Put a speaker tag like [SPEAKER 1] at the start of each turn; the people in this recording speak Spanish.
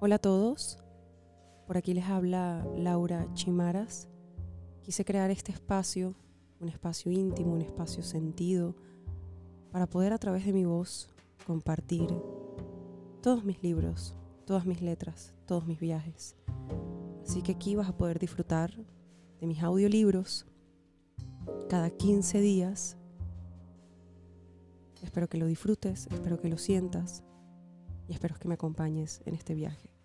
[SPEAKER 1] Hola a todos, por aquí les habla Laura Chimaras. Quise crear este espacio, un espacio íntimo, un espacio sentido, para poder a través de mi voz compartir todos mis libros, todas mis letras, todos mis viajes. Así que aquí vas a poder disfrutar de mis audiolibros cada 15 días. Espero que lo disfrutes, espero que lo sientas y espero que me acompañes en este viaje.